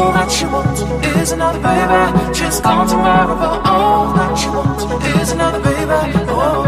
all that you want is another baby. Just gone tomorrow, but all that you want is another baby. Oh.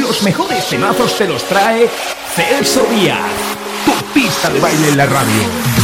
Los mejores temazos te los trae Celso Díaz, tu pista de baile en la radio.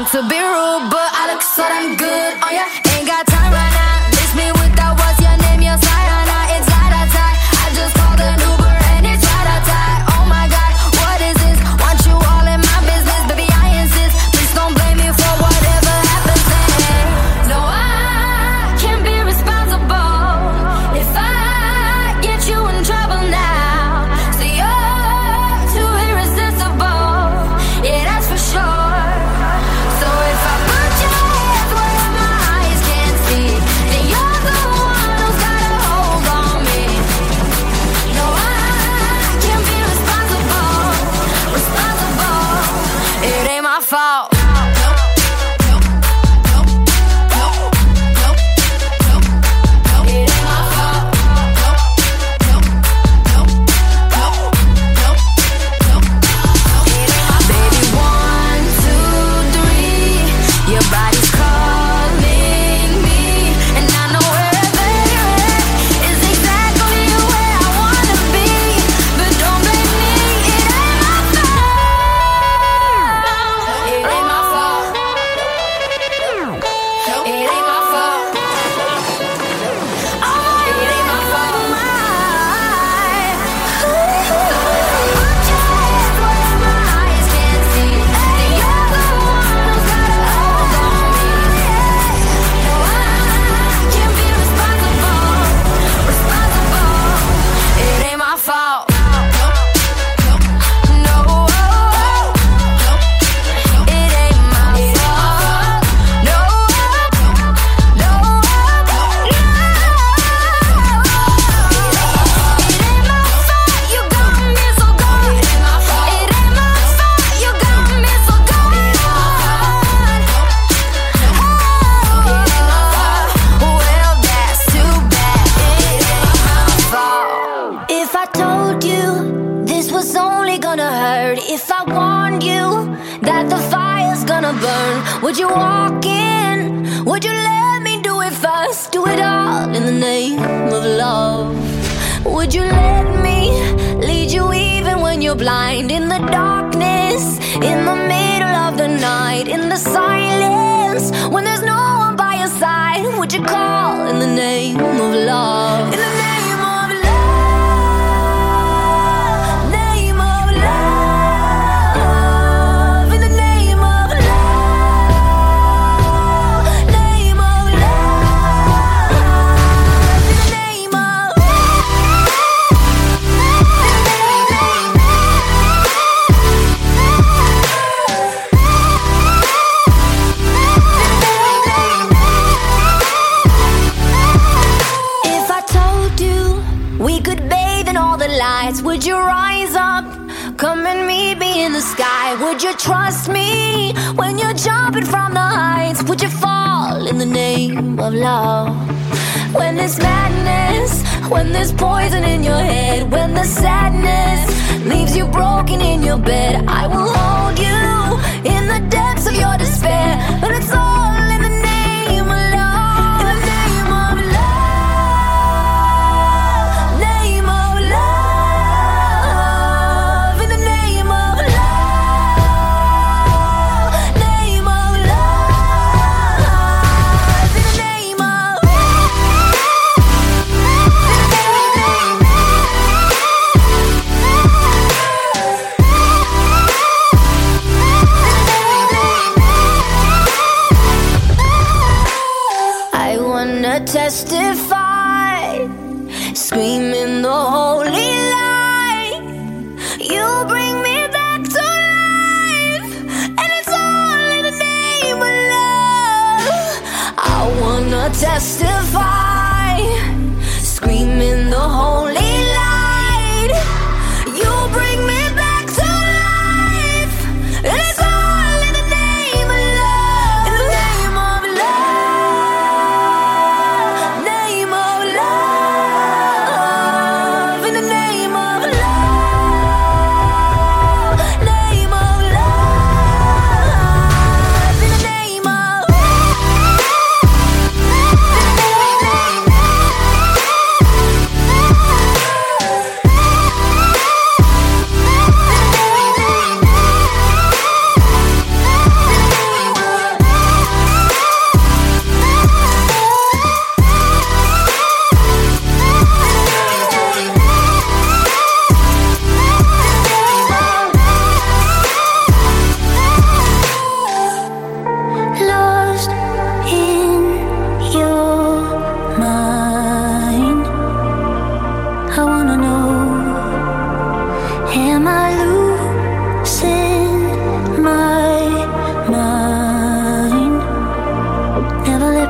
mean to be rude, but I look so damn good oh, on your.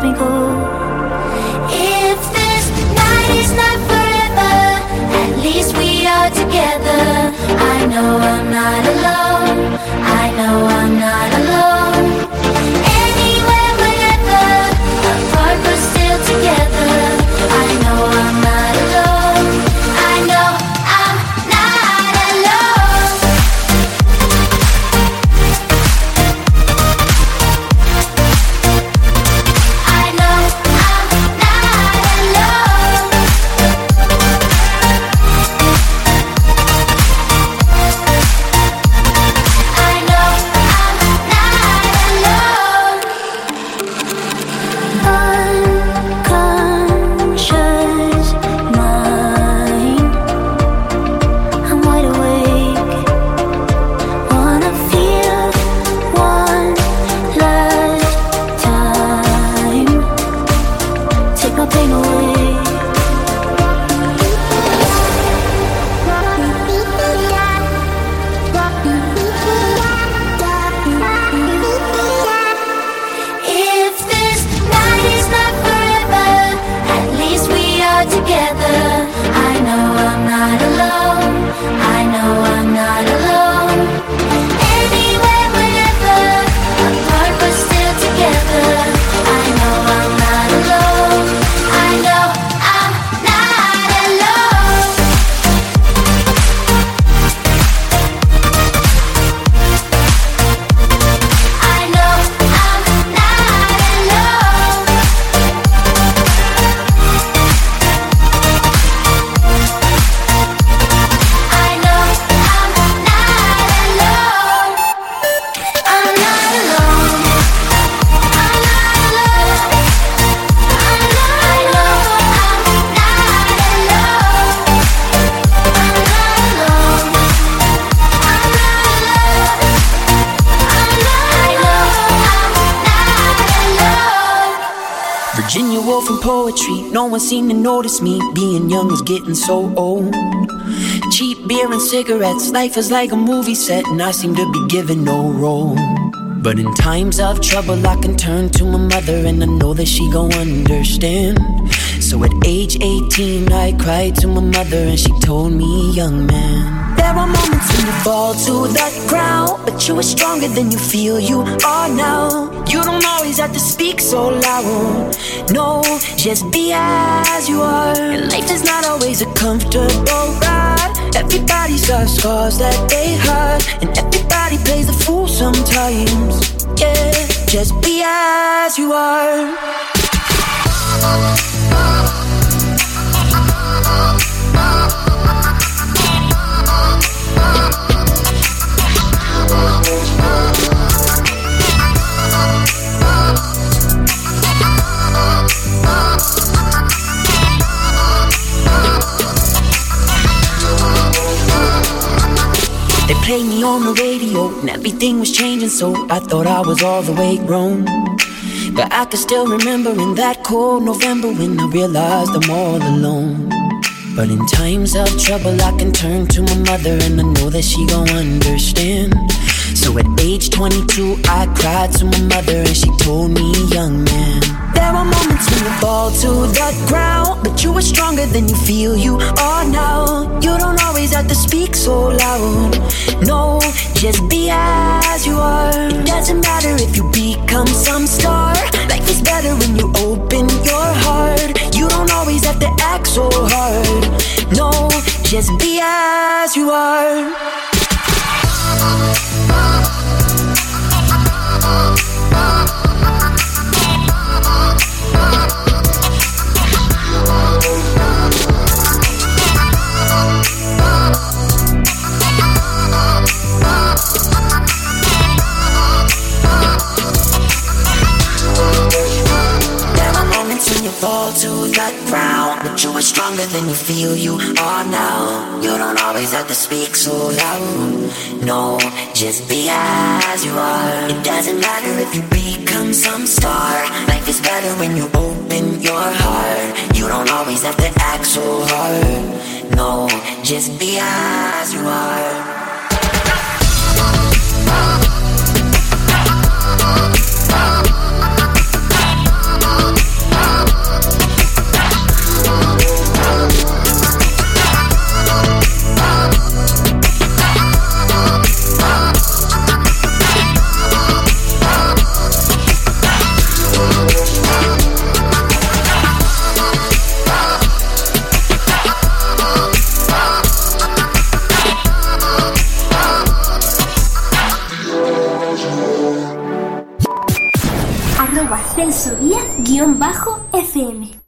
If this night is not forever, at least we are together. I know I'm not alone. I know I'm not one seemed to notice me. Being young is getting so old. Cheap beer and cigarettes, life is like a movie set, and I seem to be given no role. But in times of trouble, I can turn to my mother, and I know that she gon' understand. So at age 18, I cried to my mother, and she told me, young man, there are moments you fall to the ground, but you are stronger than you feel you are now. You don't always have to speak so loud. No, just be as you are. And life is not always a comfortable ride. Everybody's got scars that they hurt, and everybody plays the fool sometimes. Yeah, just be as you are. Played me on the radio and everything was changing, so I thought I was all the way grown. But I can still remember in that cold November when I realized I'm all alone. But in times of trouble, I can turn to my mother and I know that she gon' understand. So at age 22, I cried to my mother and she told me, young man. There are moments when you fall to the ground, but you are stronger than you feel you are now. You don't always have to speak so loud. No, just be as you are. It doesn't matter if you become some star. Life is better when you open your heart. You don't always have to act so hard. No, just be as you are. Fall to the ground, you are stronger than you feel you are now. You don't always have to speak so loud. No, just be as you are. It doesn't matter if you become some star. Life is better when you open your heart. You don't always have to act so hard. No, just be as you are. Arroba